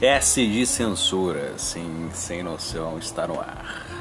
S de censura, sim, sem noção, está no ar.